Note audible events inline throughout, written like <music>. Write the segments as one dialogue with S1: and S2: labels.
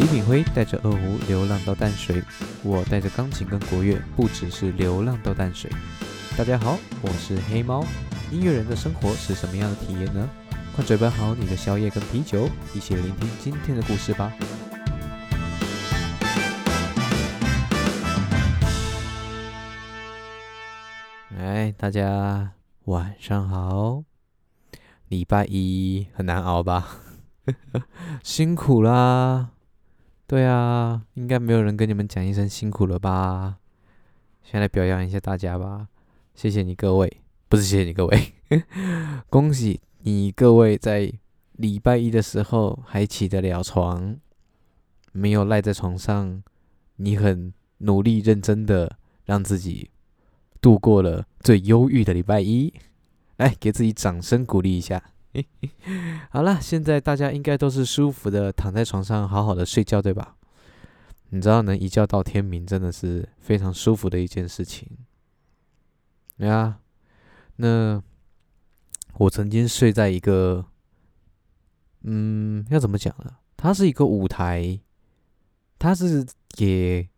S1: 李炳辉带着二胡流浪到淡水，我带着钢琴跟国乐，不只是流浪到淡水。大家好，我是黑猫。音乐人的生活是什么样的体验呢？快准备好你的宵夜跟啤酒，一起聆听今天的故事吧。哎，大家晚上好。礼拜一很难熬吧？<laughs> 辛苦啦。对啊，应该没有人跟你们讲一声辛苦了吧？先来表扬一下大家吧，谢谢你各位，不是谢谢你各位，<laughs> 恭喜你各位在礼拜一的时候还起得了床，没有赖在床上，你很努力认真的让自己度过了最忧郁的礼拜一，来给自己掌声鼓励一下。<laughs> 好了，现在大家应该都是舒服的躺在床上，好好的睡觉，对吧？你知道能一觉到天明，真的是非常舒服的一件事情。呀，那我曾经睡在一个，嗯，要怎么讲呢？它是一个舞台，它是也，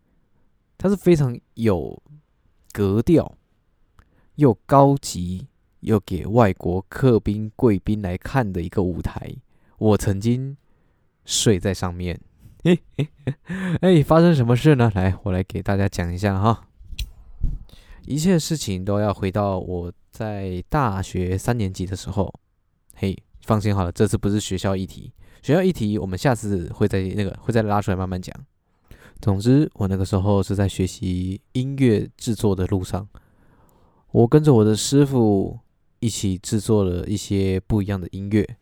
S1: 它是非常有格调，又高级。又给外国客宾贵宾来看的一个舞台，我曾经睡在上面。<laughs> 哎，发生什么事呢？来，我来给大家讲一下哈。一切事情都要回到我在大学三年级的时候。嘿，放心好了，这次不是学校议题，学校议题我们下次会在那个会再拉出来慢慢讲。总之，我那个时候是在学习音乐制作的路上，我跟着我的师傅。一起制作了一些不一样的音乐，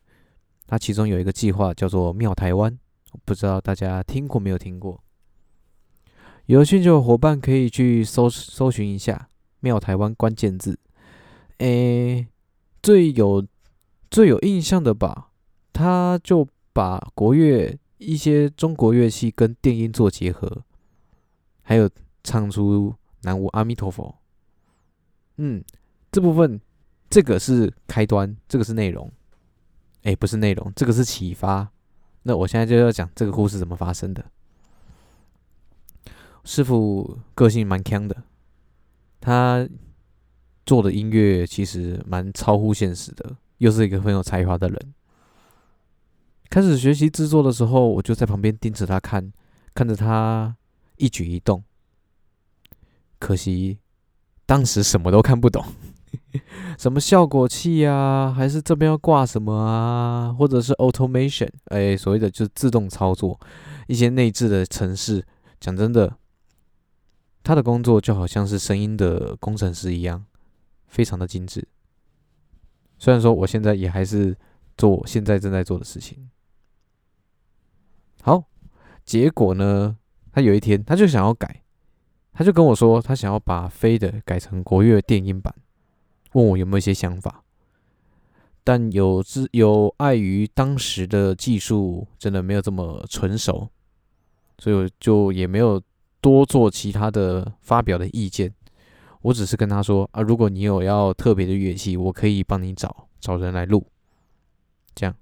S1: 它其中有一个计划叫做“妙台湾”，不知道大家听过没有听过？有兴趣的伙伴可以去搜搜寻一下“妙台湾”关键字。诶，最有最有印象的吧，他就把国乐一些中国乐器跟电音做结合，还有唱出南无阿弥陀佛。嗯，这部分。这个是开端，这个是内容，哎，不是内容，这个是启发。那我现在就要讲这个故事怎么发生的。师傅个性蛮强的，他做的音乐其实蛮超乎现实的，又是一个很有才华的人。开始学习制作的时候，我就在旁边盯着他看，看着他一举一动。可惜当时什么都看不懂。<laughs> 什么效果器啊？还是这边要挂什么啊？或者是 automation？哎，所谓的就是自动操作一些内置的程式。讲真的，他的工作就好像是声音的工程师一样，非常的精致。虽然说我现在也还是做现在正在做的事情。好，结果呢？他有一天他就想要改，他就跟我说，他想要把飞的改成国乐电音版。问我有没有一些想法，但有之有碍于当时的技术真的没有这么纯熟，所以我就也没有多做其他的发表的意见。我只是跟他说啊，如果你有要特别的乐器，我可以帮你找找人来录。这样，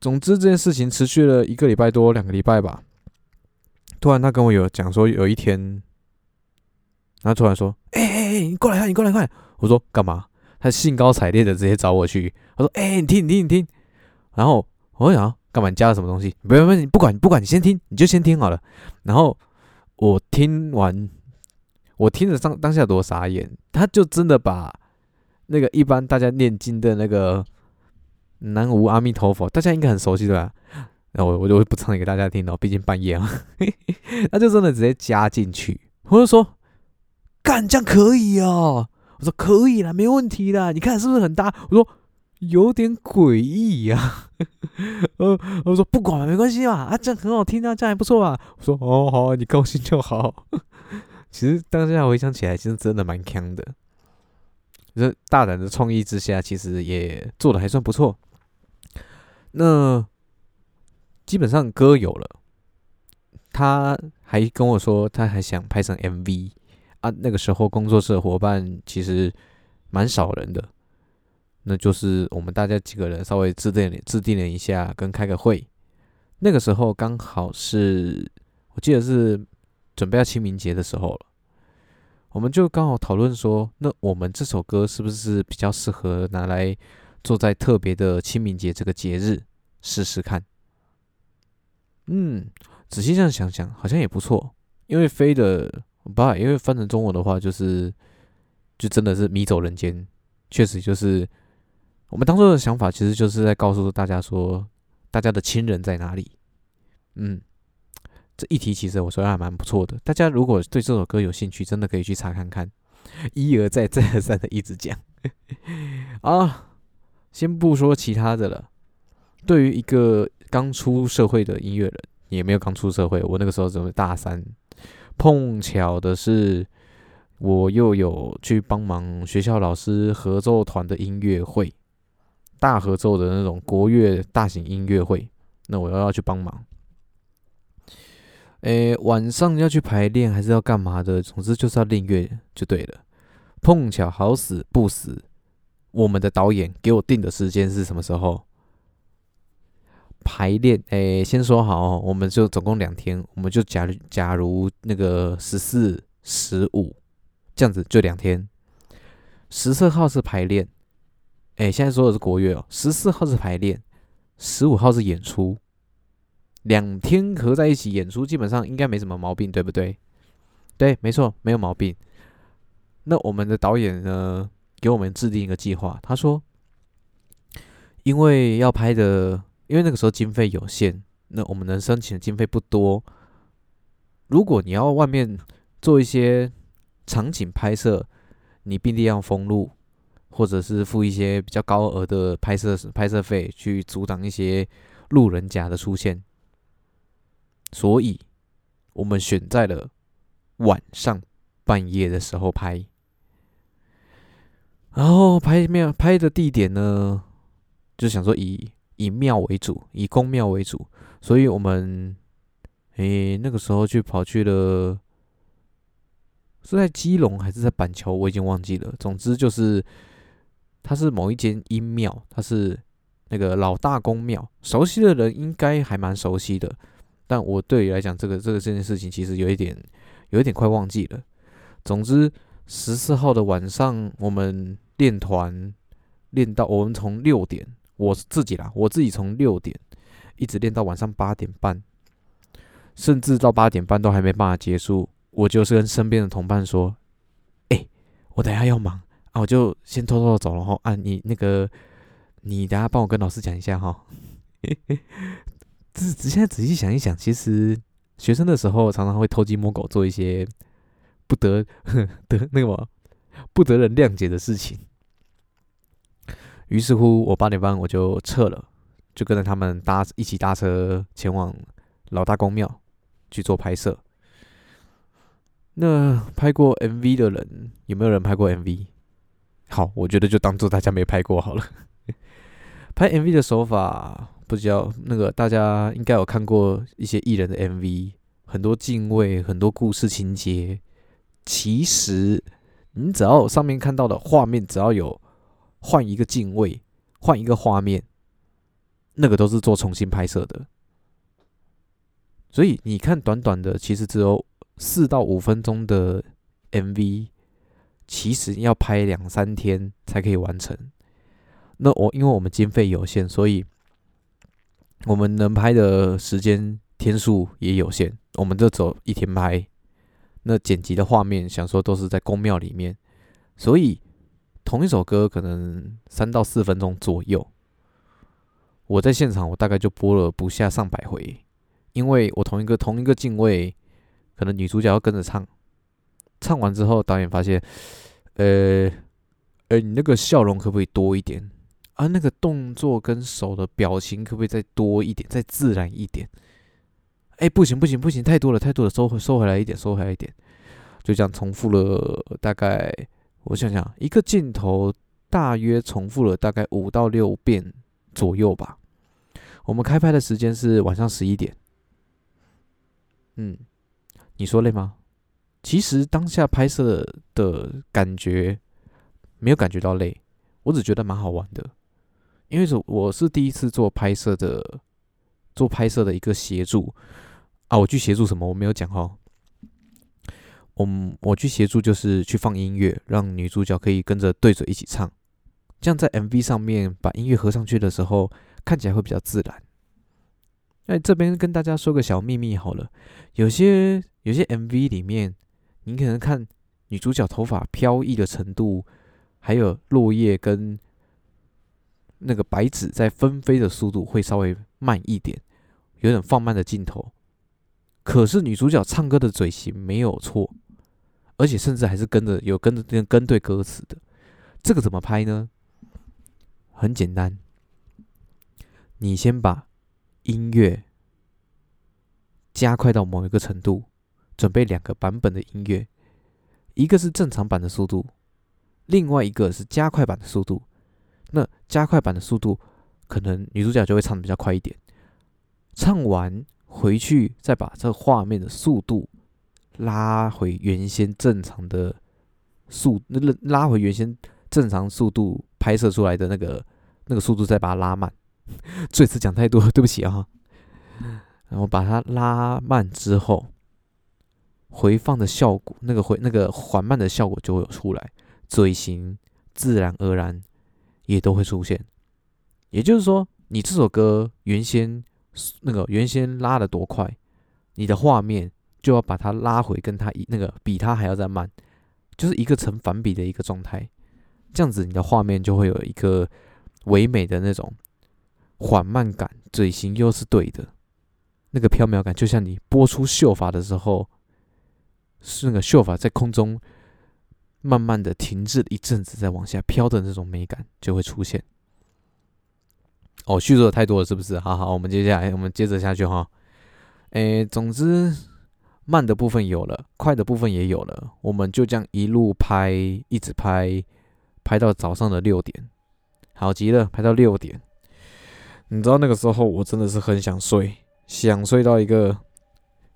S1: 总之这件事情持续了一个礼拜多两个礼拜吧。突然他跟我有讲说，有一天。他突然说：“哎哎，你过来看，你过来看。”我说：“干嘛？”他兴高采烈的直接找我去。他说：“哎，你听，你听，你听。”然后我想：“干嘛？你加了什么东西？”不不不，你不管，不管，你先听，你就先听好了。然后我听完，我听着当当下多傻眼。他就真的把那个一般大家念经的那个南无阿弥陀佛，大家应该很熟悉对吧？那我我就不唱给大家听了，毕竟半夜啊。<laughs> 他就真的直接加进去，我就说。干这样可以哦，我说可以啦，没问题啦。你看是不是很大？我说有点诡异呀。<laughs> 呃，我说不管了没关系嘛，啊，这样很好听啊，这样还不错啊。我说哦好，你高兴就好。<laughs> 其实当下回想起来，其实真的蛮强的。这大胆的创意之下，其实也做的还算不错。那基本上歌有了，他还跟我说，他还想拍成 MV。啊，那个时候工作室的伙伴其实蛮少人的，那就是我们大家几个人稍微制定制定了一下，跟开个会，那个时候刚好是我记得是准备要清明节的时候了，我们就刚好讨论说，那我们这首歌是不是比较适合拿来做在特别的清明节这个节日试试看？嗯，仔细这样想想，好像也不错。因为飞的不，因为翻成中文的话，就是就真的是迷走人间，确实就是我们当初的想法，其实就是在告诉大家说，大家的亲人在哪里。嗯，这一题其实我说还蛮不错的。大家如果对这首歌有兴趣，真的可以去查看看。一而再，再而三的一直讲啊，先不说其他的了。对于一个刚出社会的音乐人，也没有刚出社会，我那个时候只是大三。碰巧的是，我又有去帮忙学校老师合奏团的音乐会，大合奏的那种国乐大型音乐会，那我又要去帮忙。诶，晚上要去排练还是要干嘛的？总之就是要练乐就对了。碰巧好死不死，我们的导演给我定的时间是什么时候？排练，诶，先说好哦，我们就总共两天，我们就假假如那个十四、十五这样子，就两天。十四号是排练，诶，现在说的是国乐哦。十四号是排练，十五号是演出，两天合在一起演出，基本上应该没什么毛病，对不对？对，没错，没有毛病。那我们的导演呢，给我们制定一个计划，他说，因为要拍的。因为那个时候经费有限，那我们能申请的经费不多。如果你要外面做一些场景拍摄，你必定要封路，或者是付一些比较高额的拍摄拍摄费，去阻挡一些路人甲的出现。所以，我们选在了晚上半夜的时候拍。然后拍面拍的地点呢，就想说以。以庙为主，以宫庙为主，所以我们诶那个时候去跑去了，是在基隆还是在板桥，我已经忘记了。总之就是，它是某一间阴庙，它是那个老大公庙，熟悉的人应该还蛮熟悉的。但我对于来讲，这个这个这件事情其实有一点有一点快忘记了。总之十四号的晚上，我们练团练到我们从六点。我自己啦，我自己从六点一直练到晚上八点半，甚至到八点半都还没办法结束。我就是跟身边的同伴说：“哎，我等下要忙啊，我就先偷偷的走了哈。啊，你那个，你等下帮我跟老师讲一下哈。<laughs> ”只现在仔细想一想，其实学生的时候常常会偷鸡摸狗，做一些不得 <laughs> 得那个不得人谅解的事情。于是乎，我八点半我就撤了，就跟着他们搭一起搭车前往老大公庙去做拍摄。那拍过 MV 的人有没有人拍过 MV？好，我觉得就当做大家没拍过好了。<laughs> 拍 MV 的手法不知道那个大家应该有看过一些艺人的 MV，很多敬畏，很多故事情节。其实你只要上面看到的画面，只要有。换一个镜位，换一个画面，那个都是做重新拍摄的。所以你看，短短的其实只有四到五分钟的 MV，其实要拍两三天才可以完成。那我因为我们经费有限，所以我们能拍的时间天数也有限，我们就走一天拍。那剪辑的画面，想说都是在宫庙里面，所以。同一首歌可能三到四分钟左右，我在现场我大概就播了不下上百回，因为我同一个同一个镜位，可能女主角要跟着唱，唱完之后导演发现，呃，呃，你那个笑容可不可以多一点啊？那个动作跟手的表情可不可以再多一点，再自然一点？哎，不行不行不行，太多了太多了，收回收回来一点，收回来一点，就这样重复了大概。我想想，一个镜头大约重复了大概五到六遍左右吧。我们开拍的时间是晚上十一点。嗯，你说累吗？其实当下拍摄的感觉没有感觉到累，我只觉得蛮好玩的。因为是我是第一次做拍摄的做拍摄的一个协助啊。我去协助什么？我没有讲哈。我我去协助就是去放音乐，让女主角可以跟着对嘴一起唱，这样在 MV 上面把音乐合上去的时候，看起来会比较自然。那，这边跟大家说个小秘密好了，有些有些 MV 里面，你可能看女主角头发飘逸的程度，还有落叶跟那个白纸在纷飞的速度会稍微慢一点，有点放慢的镜头。可是女主角唱歌的嘴型没有错。而且甚至还是跟着有跟着跟跟对歌词的，这个怎么拍呢？很简单，你先把音乐加快到某一个程度，准备两个版本的音乐，一个是正常版的速度，另外一个是加快版的速度。那加快版的速度，可能女主角就会唱的比较快一点。唱完回去再把这画面的速度。拉回原先正常的速，那拉回原先正常速度拍摄出来的那个那个速度，再把它拉慢。<laughs> 这次讲太多，对不起啊。然后把它拉慢之后，回放的效果，那个回那个缓慢的效果就会有出来，嘴型自然而然也都会出现。也就是说，你这首歌原先那个原先拉的多快，你的画面。就要把它拉回，跟它一那个比它还要再慢，就是一个成反比的一个状态，这样子你的画面就会有一个唯美的那种缓慢感，嘴型又是对的，那个飘渺感，就像你拨出秀发的时候，是那个秀发在空中慢慢的停滞一阵子，再往下飘的那种美感就会出现。哦，叙述的太多了，是不是？好好，我们接下来我们接着下去哈。诶，总之。慢的部分有了，快的部分也有了，我们就这样一路拍，一直拍，拍到早上的六点，好极了，拍到六点。你知道那个时候我真的是很想睡，想睡到一个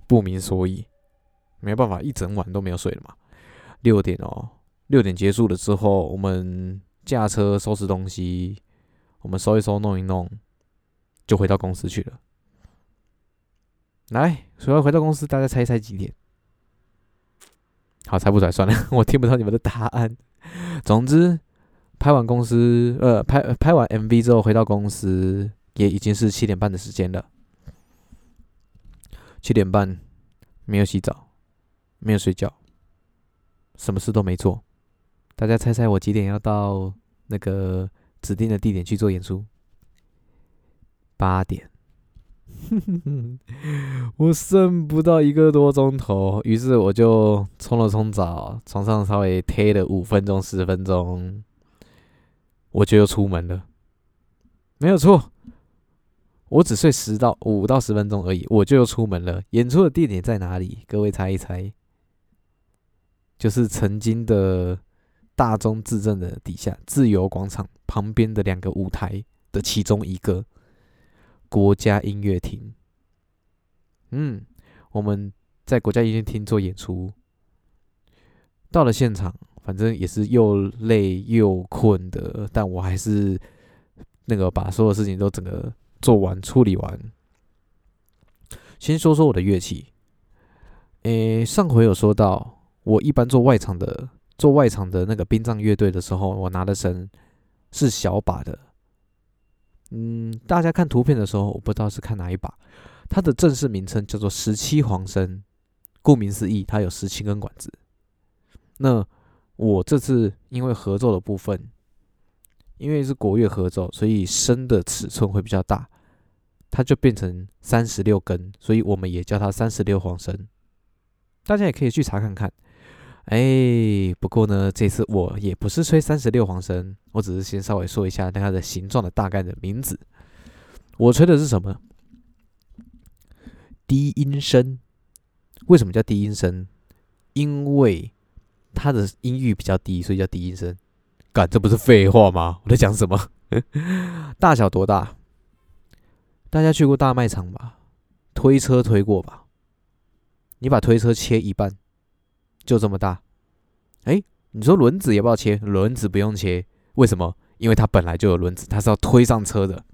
S1: 不明所以，没办法，一整晚都没有睡了嘛。六点哦，六点结束了之后，我们驾车收拾东西，我们收一收，弄一弄，就回到公司去了。来，所要回到公司，大家猜一猜几点？好，猜不出来算了，<laughs> 我听不到你们的答案。总之，拍完公司，呃，拍拍完 MV 之后，回到公司也已经是七点半的时间了。七点半，没有洗澡，没有睡觉，什么事都没做。大家猜猜我几点要到那个指定的地点去做演出？八点。<laughs> 我剩不到一个多钟头，于是我就冲了冲澡，床上稍微贴了五分钟、十分钟，我就又出门了。没有错，我只睡十到五到十分钟而已，我就又出门了。演出的地点在哪里？各位猜一猜，就是曾经的大中自证的底下自由广场旁边的两个舞台的其中一个。国家音乐厅，嗯，我们在国家音乐厅做演出，到了现场，反正也是又累又困的，但我还是那个把所有事情都整个做完处理完。先说说我的乐器，诶，上回有说到，我一般做外场的，做外场的那个殡葬乐队的时候，我拿的绳是小把的。嗯，大家看图片的时候，我不知道是看哪一把，它的正式名称叫做十七簧笙，顾名思义，它有十七根管子。那我这次因为合奏的部分，因为是国乐合奏，所以笙的尺寸会比较大，它就变成三十六根，所以我们也叫它三十六簧笙。大家也可以去查看看。哎，不过呢，这次我也不是吹三十六簧声，我只是先稍微说一下它的形状的大概的名字。我吹的是什么？低音声。为什么叫低音声？因为它的音域比较低，所以叫低音声。干，这不是废话吗？我在讲什么？<laughs> 大小多大？大家去过大卖场吧？推车推过吧？你把推车切一半。就这么大，哎，你说轮子要不要切？轮子不用切，为什么？因为它本来就有轮子，它是要推上车的。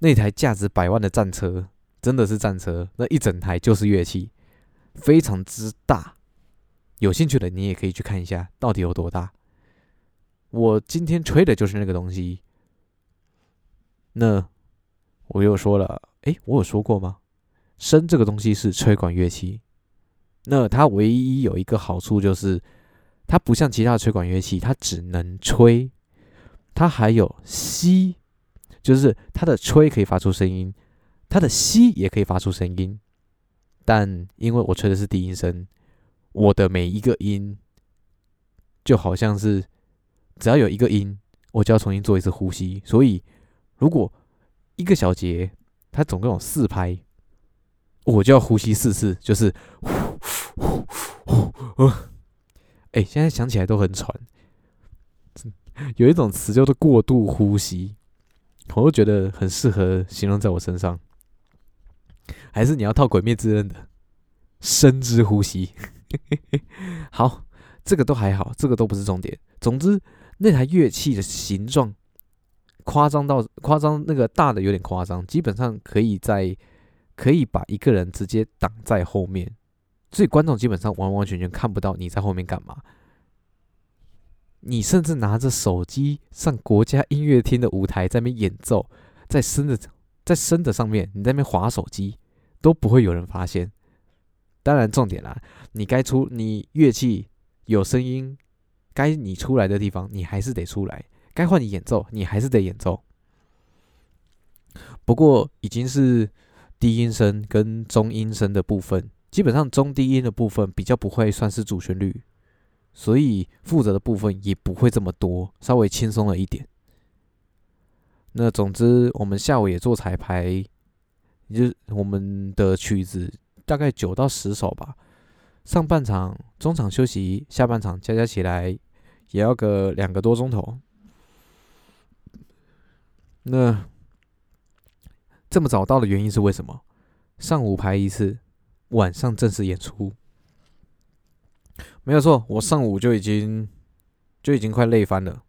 S1: 那台价值百万的战车，真的是战车，那一整台就是乐器，非常之大。有兴趣的你也可以去看一下，到底有多大。我今天吹的就是那个东西。那我又说了，诶，我有说过吗？笙这个东西是吹管乐器，那它唯一有一个好处就是，它不像其他的吹管乐器，它只能吹，它还有吸，就是它的吹可以发出声音，它的吸也可以发出声音。但因为我吹的是低音声，我的每一个音就好像是只要有一个音，我就要重新做一次呼吸。所以如果一个小节它总共有四拍。我就要呼吸四次，就是呼呼呼呼。哎，现在想起来都很喘。有一种词叫做过度呼吸，我都觉得很适合形容在我身上。还是你要套《鬼灭之刃》的深之呼吸？好，这个都还好，这个都不是重点。总之，那台乐器的形状夸张到夸张，那个大的有点夸张，基本上可以在。可以把一个人直接挡在后面，所以观众基本上完完全全看不到你在后面干嘛。你甚至拿着手机上国家音乐厅的舞台在那边演奏，在升的在升的上面，你在那边划手机都不会有人发现。当然，重点啦，你该出你乐器有声音，该你出来的地方你还是得出来，该换你演奏你还是得演奏。不过已经是。低音声跟中音声的部分，基本上中低音的部分比较不会算是主旋律，所以负责的部分也不会这么多，稍微轻松了一点。那总之，我们下午也做彩排，就我们的曲子大概九到十首吧。上半场、中场休息，下半场加加起来也要个两个多钟头。那。这么早到的原因是为什么？上午排一次，晚上正式演出。没有错，我上午就已经就已经快累翻了。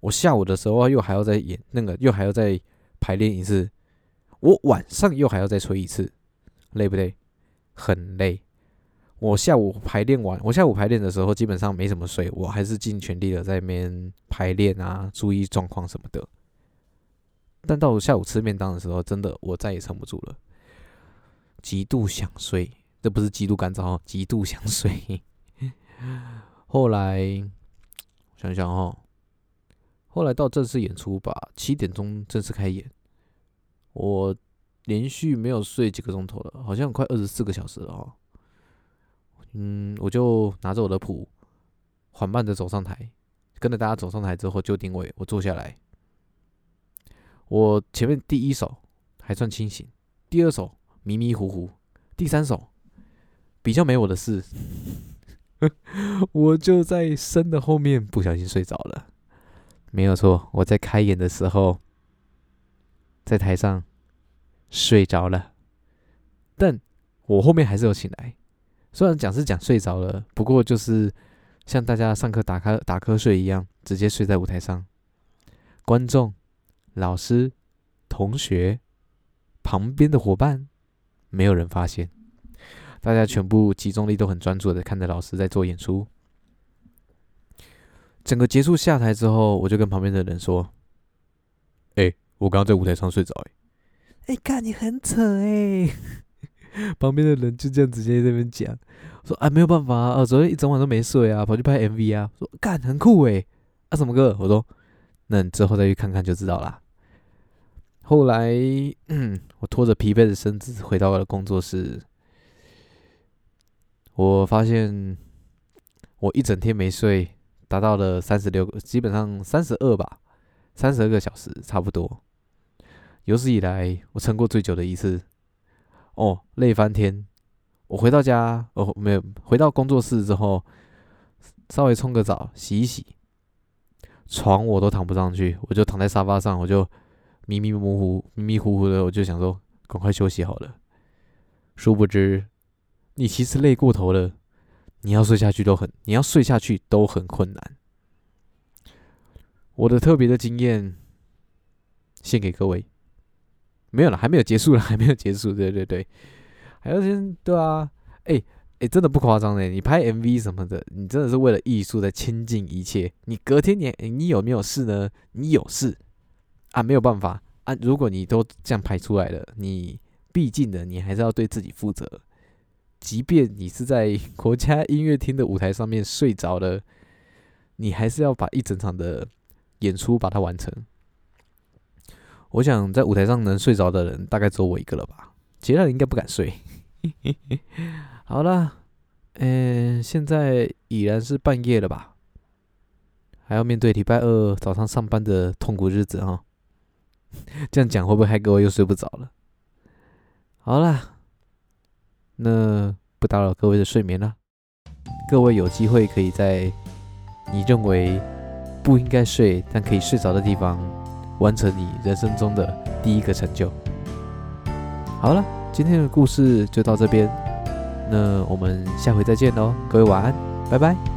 S1: 我下午的时候又还要再演那个，又还要再排练一次。我晚上又还要再吹一次，累不累？很累。我下午排练完，我下午排练的时候基本上没怎么睡，我还是尽全力的在那边排练啊，注意状况什么的。但到下午吃面当的时候，真的我再也撑不住了，极度想睡。这不是极度干燥，极度想睡。<laughs> 后来想想哦，后来到正式演出吧，七点钟正式开演，我连续没有睡几个钟头了，好像快二十四个小时了哦。嗯，我就拿着我的谱，缓慢的走上台，跟着大家走上台之后就定位，我坐下来。我前面第一首还算清醒，第二首迷迷糊糊，第三首比较没我的事，<laughs> 我就在生的后面不小心睡着了。没有错，我在开演的时候在台上睡着了，但我后面还是有醒来。虽然讲是讲睡着了，不过就是像大家上课打瞌打瞌睡一样，直接睡在舞台上，观众。老师、同学、旁边的伙伴，没有人发现。大家全部集中力都很专注的看着老师在做演出。整个结束下台之后，我就跟旁边的人说：“哎，我刚刚在舞台上睡着。”哎，哎，看你很扯哎！<laughs> 旁边的人就这样直接在那边讲说：“啊，没有办法啊，昨天一整晚都没睡啊，跑去拍 MV 啊。”说：“干，很酷哎！啊，什么歌？”我说：“那你之后再去看看就知道啦。”后来，<clears throat> 我拖着疲惫的身子回到了工作室。我发现我一整天没睡，达到了三十六，基本上三十二吧，三十二个小时差不多。有史以来我撑过最久的一次。哦，累翻天！我回到家，哦，没有回到工作室之后，稍微冲个澡，洗一洗，床我都躺不上去，我就躺在沙发上，我就。迷迷糊糊、迷迷糊糊的，我就想说，赶快休息好了。殊不知，你其实累过头了。你要睡下去都很，你要睡下去都很困难。我的特别的经验，献给各位。没有了，还没有结束了，<laughs> 还没有结束。对对对，还有先对啊，哎哎，真的不夸张的，你拍 MV 什么的，你真的是为了艺术在倾尽一切。你隔天你你有没有事呢？你有事啊，没有办法啊。如果你都这样排出来了，你毕竟的你还是要对自己负责。即便你是在 <laughs> 国家音乐厅的舞台上面睡着了，你还是要把一整场的演出把它完成。我想在舞台上能睡着的人，大概只有我一个了吧，其他人应该不敢睡。<laughs> 好了，嗯，现在已然是半夜了吧，还要面对礼拜二早上上班的痛苦日子哈。<laughs> 这样讲会不会害各位又睡不着了？好了，那不打扰各位的睡眠了。各位有机会可以在你认为不应该睡但可以睡着的地方。完成你人生中的第一个成就。好了，今天的故事就到这边，那我们下回再见喽，各位晚安，拜拜。